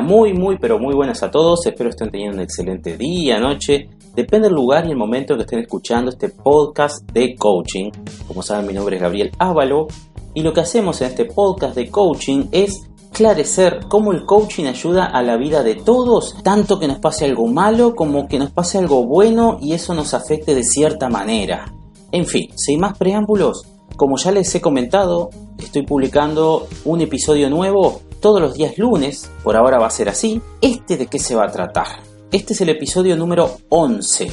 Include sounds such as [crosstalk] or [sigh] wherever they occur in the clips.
Muy, muy, pero muy buenas a todos. Espero estén teniendo un excelente día, noche. Depende del lugar y el momento que estén escuchando este podcast de coaching. Como saben, mi nombre es Gabriel Ávalo y lo que hacemos en este podcast de coaching es esclarecer cómo el coaching ayuda a la vida de todos, tanto que nos pase algo malo como que nos pase algo bueno y eso nos afecte de cierta manera. En fin, sin más preámbulos, como ya les he comentado, estoy publicando un episodio nuevo todos los días lunes, por ahora va a ser así. ¿Este de qué se va a tratar? Este es el episodio número 11.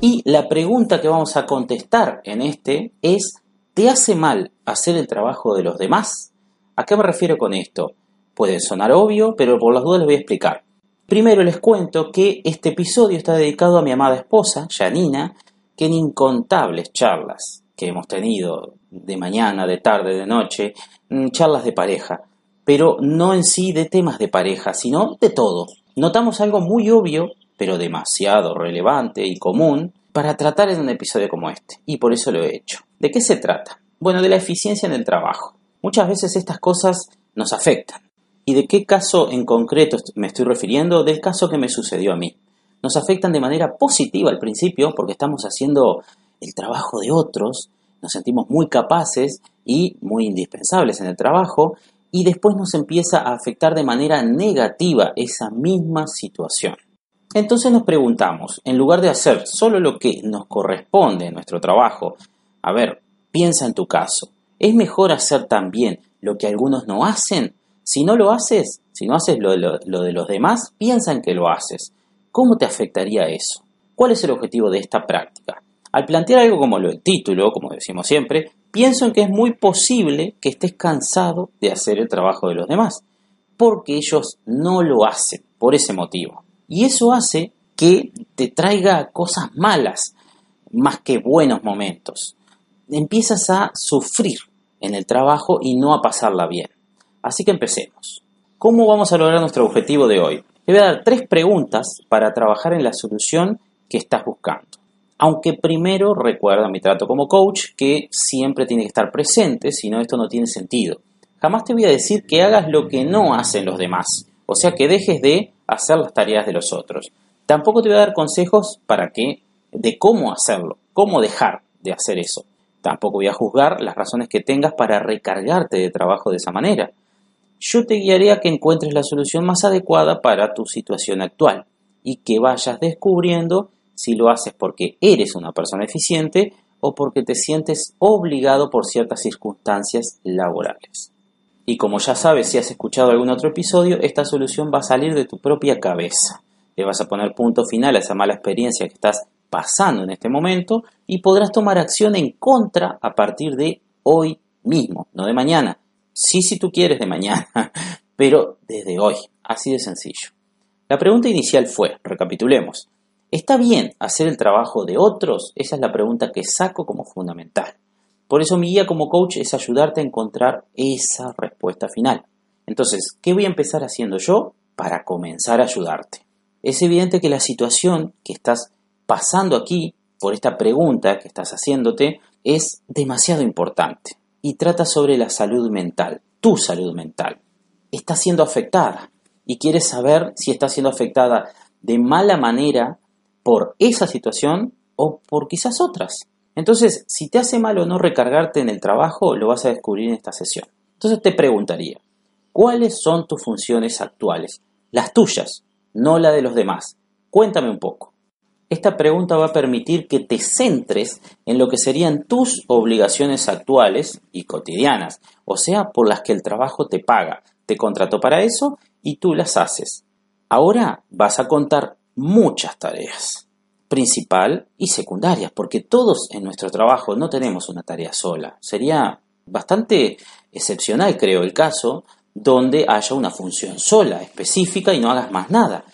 Y la pregunta que vamos a contestar en este es, ¿te hace mal hacer el trabajo de los demás? ¿A qué me refiero con esto? Puede sonar obvio, pero por las dudas les voy a explicar. Primero les cuento que este episodio está dedicado a mi amada esposa, Janina, que en incontables charlas que hemos tenido de mañana, de tarde, de noche, mm, charlas de pareja, pero no en sí de temas de pareja, sino de todo. Notamos algo muy obvio, pero demasiado relevante y común para tratar en un episodio como este, y por eso lo he hecho. ¿De qué se trata? Bueno, de la eficiencia en el trabajo. Muchas veces estas cosas nos afectan. ¿Y de qué caso en concreto me estoy refiriendo? Del caso que me sucedió a mí. Nos afectan de manera positiva al principio porque estamos haciendo el trabajo de otros, nos sentimos muy capaces y muy indispensables en el trabajo y después nos empieza a afectar de manera negativa esa misma situación. Entonces nos preguntamos, en lugar de hacer solo lo que nos corresponde en nuestro trabajo, a ver, piensa en tu caso, ¿es mejor hacer también lo que algunos no hacen? Si no lo haces, si no haces lo, lo de los demás, piensa en que lo haces. ¿Cómo te afectaría eso? ¿Cuál es el objetivo de esta práctica? Al plantear algo como lo del título, como decimos siempre, pienso en que es muy posible que estés cansado de hacer el trabajo de los demás, porque ellos no lo hacen por ese motivo. Y eso hace que te traiga cosas malas más que buenos momentos. Empiezas a sufrir en el trabajo y no a pasarla bien. Así que empecemos. ¿Cómo vamos a lograr nuestro objetivo de hoy? Te voy a dar tres preguntas para trabajar en la solución que estás buscando. Aunque primero recuerda mi trato como coach que siempre tiene que estar presente, si no esto no tiene sentido. Jamás te voy a decir que hagas lo que no hacen los demás, o sea que dejes de hacer las tareas de los otros. Tampoco te voy a dar consejos para que de cómo hacerlo, cómo dejar de hacer eso. Tampoco voy a juzgar las razones que tengas para recargarte de trabajo de esa manera. Yo te guiaré a que encuentres la solución más adecuada para tu situación actual y que vayas descubriendo si lo haces porque eres una persona eficiente o porque te sientes obligado por ciertas circunstancias laborales. Y como ya sabes, si has escuchado algún otro episodio, esta solución va a salir de tu propia cabeza. Le vas a poner punto final a esa mala experiencia que estás pasando en este momento y podrás tomar acción en contra a partir de hoy mismo, no de mañana. Sí, si tú quieres de mañana, [laughs] pero desde hoy. Así de sencillo. La pregunta inicial fue, recapitulemos, ¿Está bien hacer el trabajo de otros? Esa es la pregunta que saco como fundamental. Por eso mi guía como coach es ayudarte a encontrar esa respuesta final. Entonces, ¿qué voy a empezar haciendo yo para comenzar a ayudarte? Es evidente que la situación que estás pasando aquí, por esta pregunta que estás haciéndote, es demasiado importante y trata sobre la salud mental, tu salud mental. Está siendo afectada y quieres saber si está siendo afectada de mala manera por esa situación o por quizás otras. Entonces, si te hace mal o no recargarte en el trabajo, lo vas a descubrir en esta sesión. Entonces te preguntaría, ¿cuáles son tus funciones actuales? Las tuyas, no la de los demás. Cuéntame un poco. Esta pregunta va a permitir que te centres en lo que serían tus obligaciones actuales y cotidianas, o sea, por las que el trabajo te paga, te contrató para eso y tú las haces. Ahora vas a contar muchas tareas, principal y secundarias, porque todos en nuestro trabajo no tenemos una tarea sola. Sería bastante excepcional, creo, el caso donde haya una función sola, específica y no hagas más nada.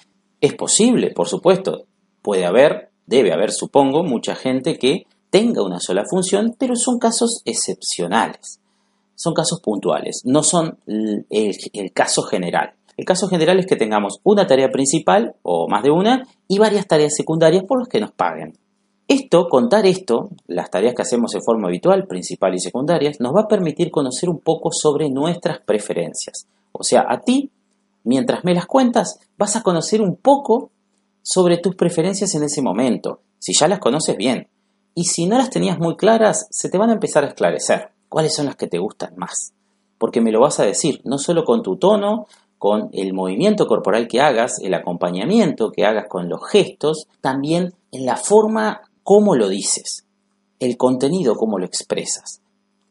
Es posible, por supuesto, puede haber, debe haber, supongo, mucha gente que tenga una sola función, pero son casos excepcionales, son casos puntuales, no son el, el caso general. El caso general es que tengamos una tarea principal o más de una y varias tareas secundarias por las que nos paguen. Esto, contar esto, las tareas que hacemos de forma habitual, principal y secundarias, nos va a permitir conocer un poco sobre nuestras preferencias. O sea, a ti mientras me las cuentas, vas a conocer un poco sobre tus preferencias en ese momento, si ya las conoces bien. Y si no las tenías muy claras, se te van a empezar a esclarecer cuáles son las que te gustan más. Porque me lo vas a decir, no solo con tu tono, con el movimiento corporal que hagas, el acompañamiento que hagas con los gestos, también en la forma como lo dices, el contenido como lo expresas.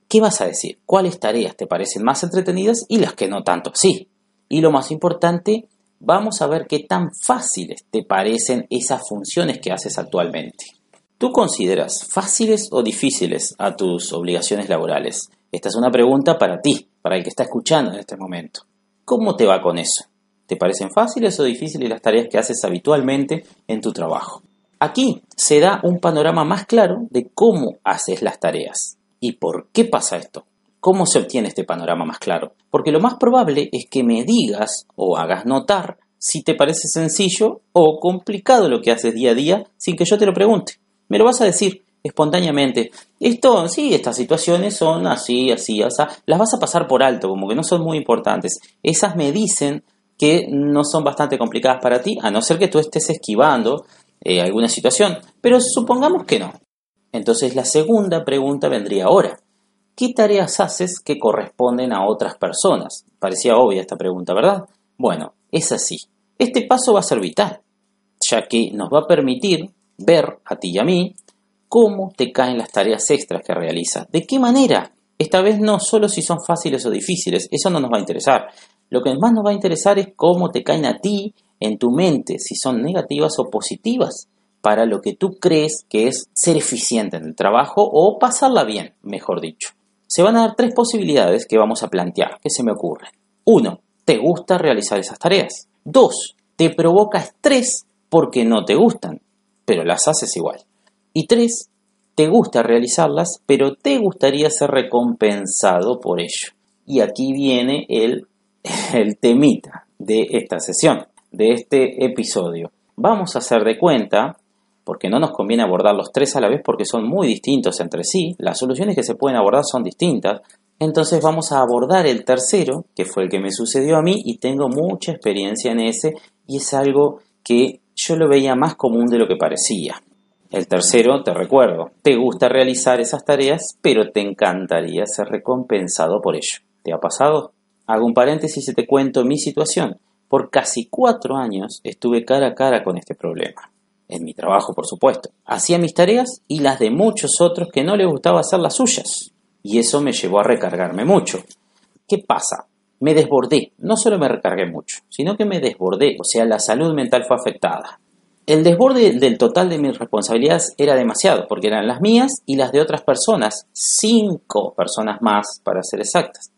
¿Qué vas a decir? ¿Cuáles tareas te parecen más entretenidas y las que no tanto? Sí. Y lo más importante, vamos a ver qué tan fáciles te parecen esas funciones que haces actualmente. ¿Tú consideras fáciles o difíciles a tus obligaciones laborales? Esta es una pregunta para ti, para el que está escuchando en este momento. ¿Cómo te va con eso? ¿Te parecen fáciles o difíciles las tareas que haces habitualmente en tu trabajo? Aquí se da un panorama más claro de cómo haces las tareas. ¿Y por qué pasa esto? ¿Cómo se obtiene este panorama más claro? Porque lo más probable es que me digas o hagas notar si te parece sencillo o complicado lo que haces día a día sin que yo te lo pregunte. Me lo vas a decir espontáneamente. Esto, sí, estas situaciones son así, así, o las vas a pasar por alto, como que no son muy importantes. Esas me dicen que no son bastante complicadas para ti, a no ser que tú estés esquivando eh, alguna situación. Pero supongamos que no. Entonces la segunda pregunta vendría ahora. ¿Qué tareas haces que corresponden a otras personas? Parecía obvia esta pregunta, ¿verdad? Bueno, es así. Este paso va a ser vital, ya que nos va a permitir ver a ti y a mí cómo te caen las tareas extras que realizas. ¿De qué manera? Esta vez no solo si son fáciles o difíciles, eso no nos va a interesar. Lo que más nos va a interesar es cómo te caen a ti en tu mente, si son negativas o positivas para lo que tú crees que es ser eficiente en el trabajo o pasarla bien, mejor dicho. Se van a dar tres posibilidades que vamos a plantear, que se me ocurren. Uno, te gusta realizar esas tareas. Dos, te provoca estrés porque no te gustan, pero las haces igual. Y tres, te gusta realizarlas, pero te gustaría ser recompensado por ello. Y aquí viene [laughs] el, temita de esta sesión, de este episodio. Vamos a hacer de cuenta porque no nos conviene abordar los tres a la vez porque son muy distintos entre sí, las soluciones que se pueden abordar son distintas, entonces vamos a abordar el tercero, que fue el que me sucedió a mí y tengo mucha experiencia en ese y es algo que yo lo veía más común de lo que parecía. El tercero, te recuerdo, te gusta realizar esas tareas, pero te encantaría ser recompensado por ello. ¿Te ha pasado? Hago un paréntesis y te cuento mi situación. Por casi cuatro años estuve cara a cara con este problema en mi trabajo por supuesto. Hacía mis tareas y las de muchos otros que no les gustaba hacer las suyas. Y eso me llevó a recargarme mucho. ¿Qué pasa? Me desbordé. No solo me recargué mucho, sino que me desbordé. O sea, la salud mental fue afectada. El desborde del total de mis responsabilidades era demasiado, porque eran las mías y las de otras personas. Cinco personas más, para ser exactas.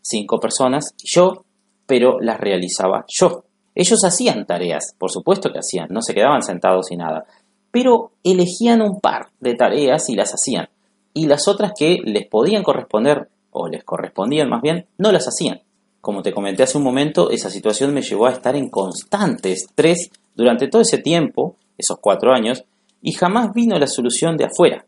Cinco personas y yo, pero las realizaba yo. Ellos hacían tareas, por supuesto que hacían, no se quedaban sentados y nada, pero elegían un par de tareas y las hacían. Y las otras que les podían corresponder, o les correspondían más bien, no las hacían. Como te comenté hace un momento, esa situación me llevó a estar en constante estrés durante todo ese tiempo, esos cuatro años, y jamás vino la solución de afuera.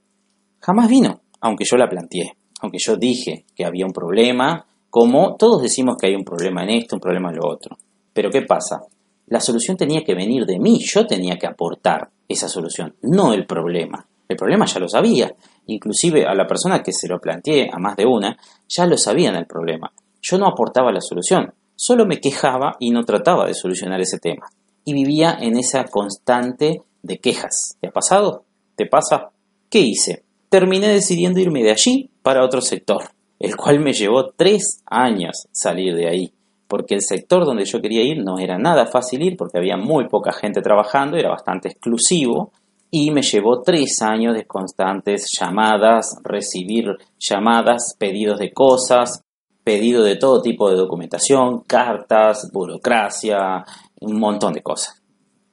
Jamás vino, aunque yo la planteé, aunque yo dije que había un problema, como todos decimos que hay un problema en esto, un problema en lo otro. Pero ¿qué pasa? La solución tenía que venir de mí, yo tenía que aportar esa solución, no el problema. El problema ya lo sabía, inclusive a la persona que se lo planteé, a más de una, ya lo sabían el problema. Yo no aportaba la solución, solo me quejaba y no trataba de solucionar ese tema. Y vivía en esa constante de quejas. ¿Te ha pasado? ¿Te pasa? ¿Qué hice? Terminé decidiendo irme de allí para otro sector, el cual me llevó tres años salir de ahí porque el sector donde yo quería ir no era nada fácil ir porque había muy poca gente trabajando, era bastante exclusivo y me llevó tres años de constantes llamadas, recibir llamadas, pedidos de cosas, pedido de todo tipo de documentación, cartas, burocracia, un montón de cosas.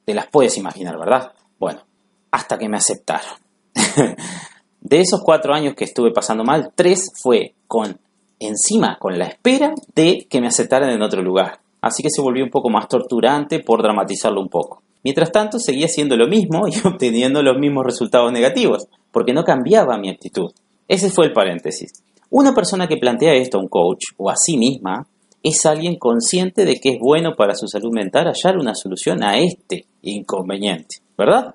Te las puedes imaginar, ¿verdad? Bueno, hasta que me aceptaron. [laughs] de esos cuatro años que estuve pasando mal, tres fue con encima con la espera de que me aceptaran en otro lugar. Así que se volvió un poco más torturante por dramatizarlo un poco. Mientras tanto, seguía haciendo lo mismo [laughs] y obteniendo los mismos resultados negativos, porque no cambiaba mi actitud. Ese fue el paréntesis. Una persona que plantea esto a un coach o a sí misma es alguien consciente de que es bueno para su salud mental hallar una solución a este inconveniente, ¿verdad?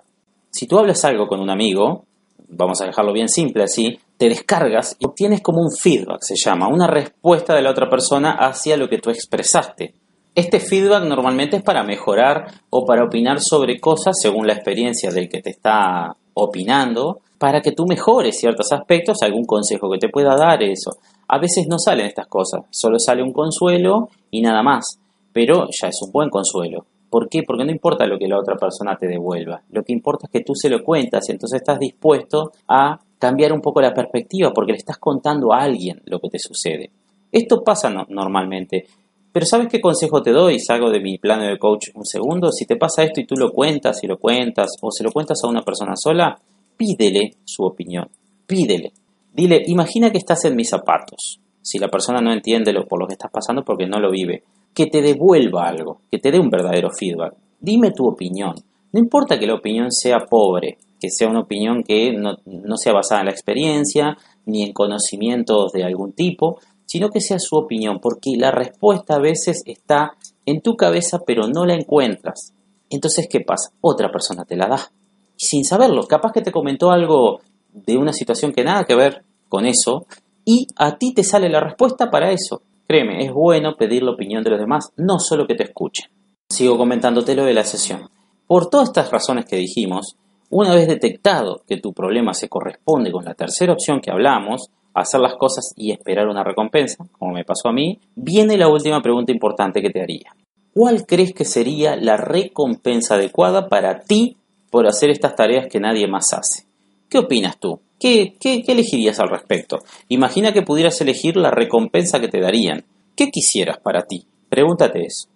Si tú hablas algo con un amigo, vamos a dejarlo bien simple así, te descargas y obtienes como un feedback, se llama, una respuesta de la otra persona hacia lo que tú expresaste. Este feedback normalmente es para mejorar o para opinar sobre cosas según la experiencia del que te está opinando, para que tú mejores ciertos aspectos, algún consejo que te pueda dar, eso. A veces no salen estas cosas, solo sale un consuelo y nada más, pero ya es un buen consuelo. ¿Por qué? Porque no importa lo que la otra persona te devuelva, lo que importa es que tú se lo cuentas y entonces estás dispuesto a cambiar un poco la perspectiva porque le estás contando a alguien lo que te sucede. Esto pasa normalmente. Pero ¿sabes qué consejo te doy? Salgo de mi plano de coach un segundo. Si te pasa esto y tú lo cuentas y lo cuentas o se lo cuentas a una persona sola, pídele su opinión. Pídele. Dile, imagina que estás en mis zapatos. Si la persona no entiende lo, por lo que estás pasando porque no lo vive, que te devuelva algo, que te dé un verdadero feedback. Dime tu opinión. No importa que la opinión sea pobre, que sea una opinión que no, no sea basada en la experiencia ni en conocimientos de algún tipo, sino que sea su opinión, porque la respuesta a veces está en tu cabeza pero no la encuentras. Entonces, ¿qué pasa? Otra persona te la da. Sin saberlo, capaz que te comentó algo de una situación que nada que ver con eso y a ti te sale la respuesta para eso. Créeme, es bueno pedir la opinión de los demás, no solo que te escuchen. Sigo comentándote lo de la sesión. Por todas estas razones que dijimos, una vez detectado que tu problema se corresponde con la tercera opción que hablamos, hacer las cosas y esperar una recompensa, como me pasó a mí, viene la última pregunta importante que te haría. ¿Cuál crees que sería la recompensa adecuada para ti por hacer estas tareas que nadie más hace? ¿Qué opinas tú? ¿Qué, qué, elegirías al respecto? Imagina que pudieras elegir la recompensa que te darían. ¿Qué quisieras para ti? Pregúntate eso.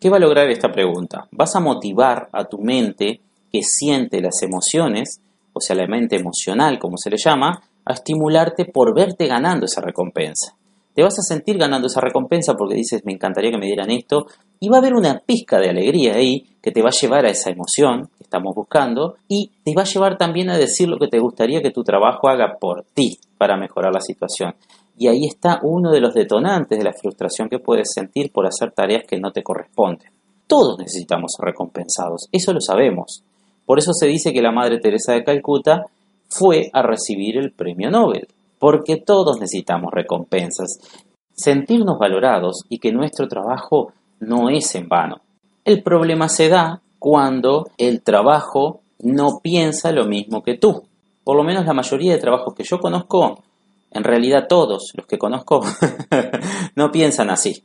¿Qué va a lograr esta pregunta? Vas a motivar a tu mente que siente las emociones, o sea, la mente emocional, como se le llama, a estimularte por verte ganando esa recompensa. Te vas a sentir ganando esa recompensa porque dices, me encantaría que me dieran esto, y va a haber una pizca de alegría ahí que te va a llevar a esa emoción que estamos buscando y te va a llevar también a decir lo que te gustaría que tu trabajo haga por ti para mejorar la situación. Y ahí está uno de los detonantes de la frustración que puedes sentir por hacer tareas que no te corresponden. Todos necesitamos ser recompensados, eso lo sabemos. Por eso se dice que la Madre Teresa de Calcuta fue a recibir el premio Nobel, porque todos necesitamos recompensas, sentirnos valorados y que nuestro trabajo no es en vano. El problema se da cuando el trabajo no piensa lo mismo que tú. Por lo menos la mayoría de trabajos que yo conozco, en realidad todos los que conozco, [laughs] no piensan así.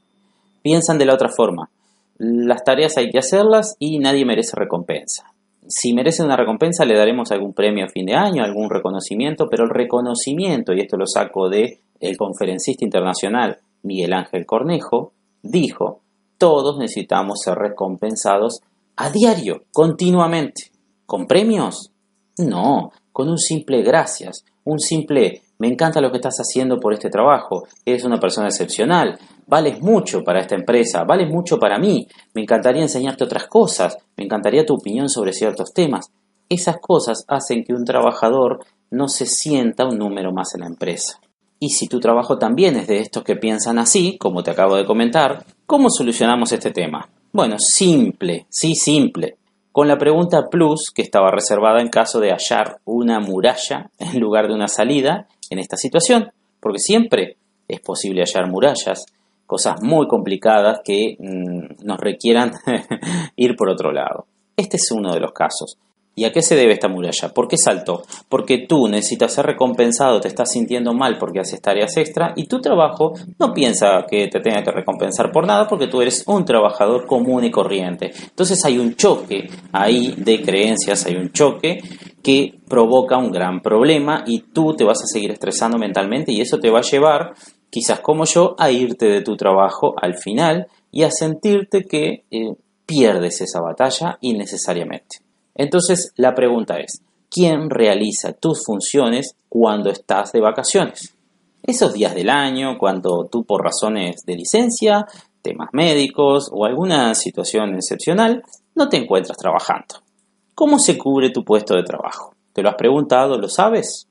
Piensan de la otra forma. Las tareas hay que hacerlas y nadie merece recompensa. Si merece una recompensa le daremos algún premio a fin de año, algún reconocimiento, pero el reconocimiento, y esto lo saco de el conferencista internacional Miguel Ángel Cornejo, dijo todos necesitamos ser recompensados a diario, continuamente. ¿Con premios? No, con un simple gracias, un simple me encanta lo que estás haciendo por este trabajo, eres una persona excepcional, vales mucho para esta empresa, vales mucho para mí, me encantaría enseñarte otras cosas, me encantaría tu opinión sobre ciertos temas. Esas cosas hacen que un trabajador no se sienta un número más en la empresa. Y si tu trabajo también es de estos que piensan así, como te acabo de comentar, ¿cómo solucionamos este tema? Bueno, simple, sí, simple. Con la pregunta plus que estaba reservada en caso de hallar una muralla en lugar de una salida en esta situación, porque siempre es posible hallar murallas, cosas muy complicadas que mm, nos requieran [laughs] ir por otro lado. Este es uno de los casos. ¿Y a qué se debe esta muralla? ¿Por qué saltó? Porque tú necesitas ser recompensado, te estás sintiendo mal porque haces tareas extra y tu trabajo no piensa que te tenga que recompensar por nada porque tú eres un trabajador común y corriente. Entonces hay un choque ahí de creencias, hay un choque que provoca un gran problema y tú te vas a seguir estresando mentalmente y eso te va a llevar, quizás como yo, a irte de tu trabajo al final y a sentirte que eh, pierdes esa batalla innecesariamente. Entonces la pregunta es, ¿quién realiza tus funciones cuando estás de vacaciones? Esos días del año, cuando tú por razones de licencia, temas médicos o alguna situación excepcional, no te encuentras trabajando. ¿Cómo se cubre tu puesto de trabajo? ¿Te lo has preguntado? ¿Lo sabes?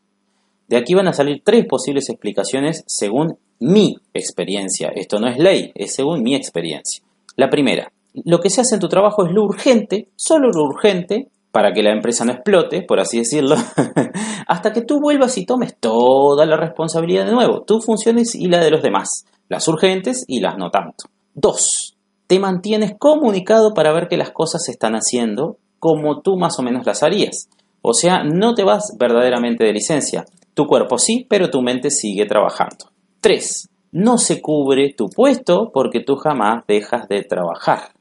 De aquí van a salir tres posibles explicaciones según mi experiencia. Esto no es ley, es según mi experiencia. La primera, lo que se hace en tu trabajo es lo urgente, solo lo urgente, para que la empresa no explote, por así decirlo, [laughs] hasta que tú vuelvas y tomes toda la responsabilidad de nuevo, tus funciones y la de los demás, las urgentes y las no tanto. Dos, te mantienes comunicado para ver que las cosas se están haciendo como tú más o menos las harías. O sea, no te vas verdaderamente de licencia. Tu cuerpo sí, pero tu mente sigue trabajando. 3. No se cubre tu puesto porque tú jamás dejas de trabajar.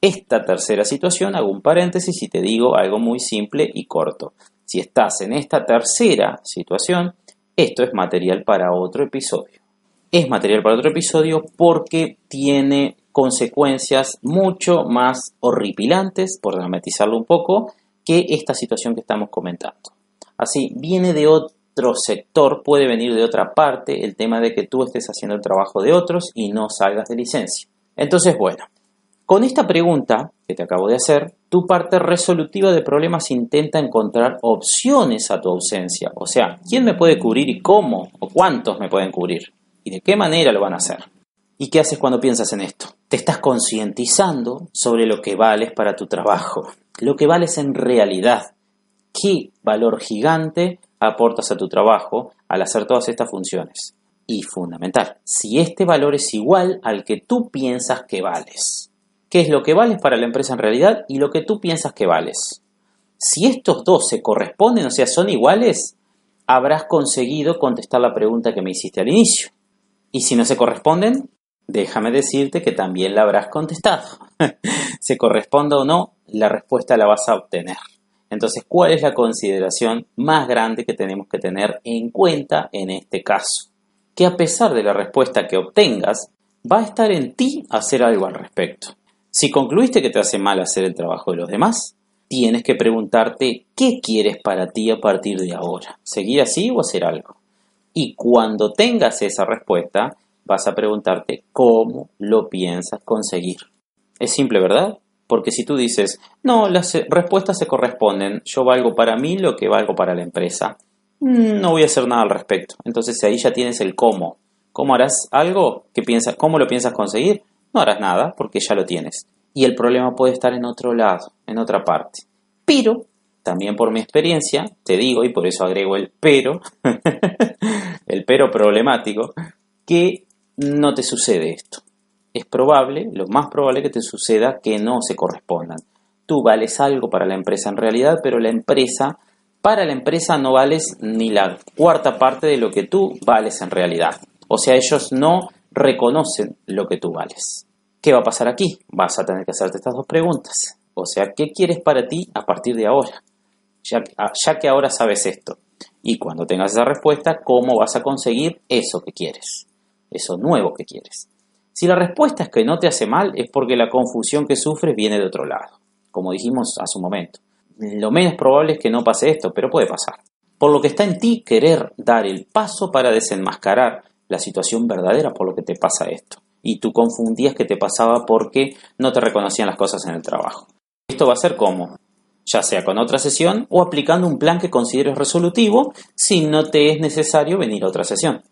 Esta tercera situación, hago un paréntesis y te digo algo muy simple y corto. Si estás en esta tercera situación, esto es material para otro episodio. Es material para otro episodio porque tiene consecuencias mucho más horripilantes, por dramatizarlo un poco, que esta situación que estamos comentando. Así, viene de otro sector, puede venir de otra parte el tema de que tú estés haciendo el trabajo de otros y no salgas de licencia. Entonces, bueno, con esta pregunta que te acabo de hacer, tu parte resolutiva de problemas intenta encontrar opciones a tu ausencia. O sea, ¿quién me puede cubrir y cómo? ¿O cuántos me pueden cubrir? ¿Y de qué manera lo van a hacer? ¿Y qué haces cuando piensas en esto? Te estás concientizando sobre lo que vales para tu trabajo, lo que vales en realidad. ¿Qué valor gigante aportas a tu trabajo al hacer todas estas funciones? Y fundamental, si este valor es igual al que tú piensas que vales qué es lo que vales para la empresa en realidad y lo que tú piensas que vales. Si estos dos se corresponden, o sea, son iguales, habrás conseguido contestar la pregunta que me hiciste al inicio. Y si no se corresponden, déjame decirte que también la habrás contestado. [laughs] se corresponda o no, la respuesta la vas a obtener. Entonces, ¿cuál es la consideración más grande que tenemos que tener en cuenta en este caso? Que a pesar de la respuesta que obtengas, va a estar en ti hacer algo al respecto. Si concluiste que te hace mal hacer el trabajo de los demás, tienes que preguntarte qué quieres para ti a partir de ahora, seguir así o hacer algo. Y cuando tengas esa respuesta, vas a preguntarte cómo lo piensas conseguir. Es simple, ¿verdad? Porque si tú dices, no, las respuestas se corresponden, yo valgo para mí lo que valgo para la empresa, mm, no voy a hacer nada al respecto. Entonces ahí ya tienes el cómo. ¿Cómo harás algo? ¿Qué piensas? ¿Cómo lo piensas conseguir? no harás nada porque ya lo tienes. Y el problema puede estar en otro lado, en otra parte. Pero, también por mi experiencia, te digo, y por eso agrego el pero, [laughs] el pero problemático, que no te sucede esto. Es probable, lo más probable que te suceda que no se correspondan. Tú vales algo para la empresa en realidad, pero la empresa, para la empresa no vales ni la cuarta parte de lo que tú vales en realidad. O sea, ellos no reconocen lo que tú vales. ¿Qué va a pasar aquí? Vas a tener que hacerte estas dos preguntas. O sea, ¿qué quieres para ti a partir de ahora? Ya, ya que ahora sabes esto. Y cuando tengas esa respuesta, ¿cómo vas a conseguir eso que quieres? Eso nuevo que quieres. Si la respuesta es que no te hace mal, es porque la confusión que sufres viene de otro lado, como dijimos hace un momento. Lo menos probable es que no pase esto, pero puede pasar. Por lo que está en ti querer dar el paso para desenmascarar la situación verdadera por lo que te pasa esto. Y tú confundías que te pasaba porque no te reconocían las cosas en el trabajo. Esto va a ser como, ya sea con otra sesión o aplicando un plan que consideres resolutivo si no te es necesario venir a otra sesión.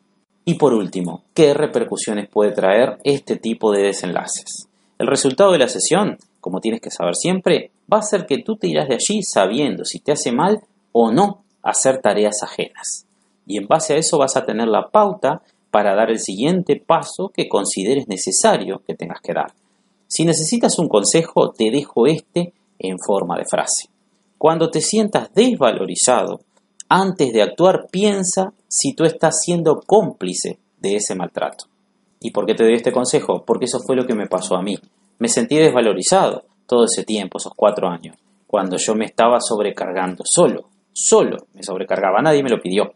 Y por último, ¿qué repercusiones puede traer este tipo de desenlaces? El resultado de la sesión, como tienes que saber siempre, va a ser que tú te irás de allí sabiendo si te hace mal o no hacer tareas ajenas. Y en base a eso vas a tener la pauta para dar el siguiente paso que consideres necesario que tengas que dar. Si necesitas un consejo, te dejo este en forma de frase. Cuando te sientas desvalorizado, antes de actuar piensa si tú estás siendo cómplice de ese maltrato. ¿Y por qué te doy este consejo? Porque eso fue lo que me pasó a mí. Me sentí desvalorizado todo ese tiempo, esos cuatro años, cuando yo me estaba sobrecargando solo, solo me sobrecargaba, nadie me lo pidió.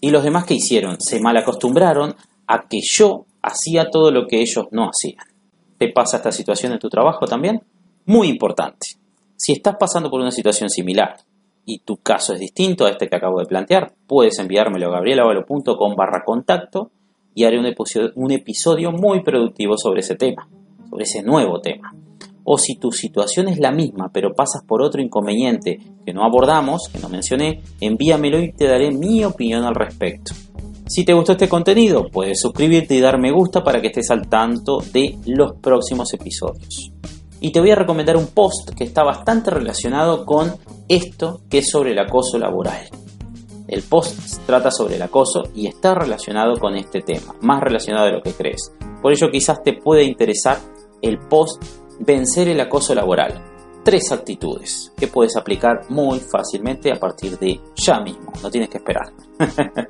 ¿Y los demás que hicieron? Se mal acostumbraron a que yo hacía todo lo que ellos no hacían. ¿Te pasa esta situación en tu trabajo también? Muy importante. Si estás pasando por una situación similar y tu caso es distinto a este que acabo de plantear, puedes enviármelo a gabrielavalo.com barra contacto y haré un episodio, un episodio muy productivo sobre ese tema, sobre ese nuevo tema o si tu situación es la misma pero pasas por otro inconveniente que no abordamos, que no mencioné, envíamelo y te daré mi opinión al respecto. Si te gustó este contenido, puedes suscribirte y dar me gusta para que estés al tanto de los próximos episodios. Y te voy a recomendar un post que está bastante relacionado con esto que es sobre el acoso laboral. El post trata sobre el acoso y está relacionado con este tema, más relacionado de lo que crees. Por ello quizás te puede interesar el post Vencer el acoso laboral. Tres actitudes que puedes aplicar muy fácilmente a partir de ya mismo, no tienes que esperar. [laughs]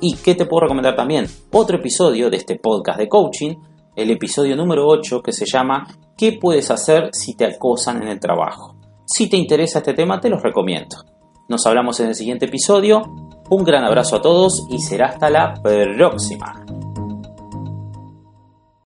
¿Y qué te puedo recomendar también? Otro episodio de este podcast de coaching, el episodio número 8 que se llama ¿Qué puedes hacer si te acosan en el trabajo? Si te interesa este tema, te los recomiendo. Nos hablamos en el siguiente episodio. Un gran abrazo a todos y será hasta la próxima.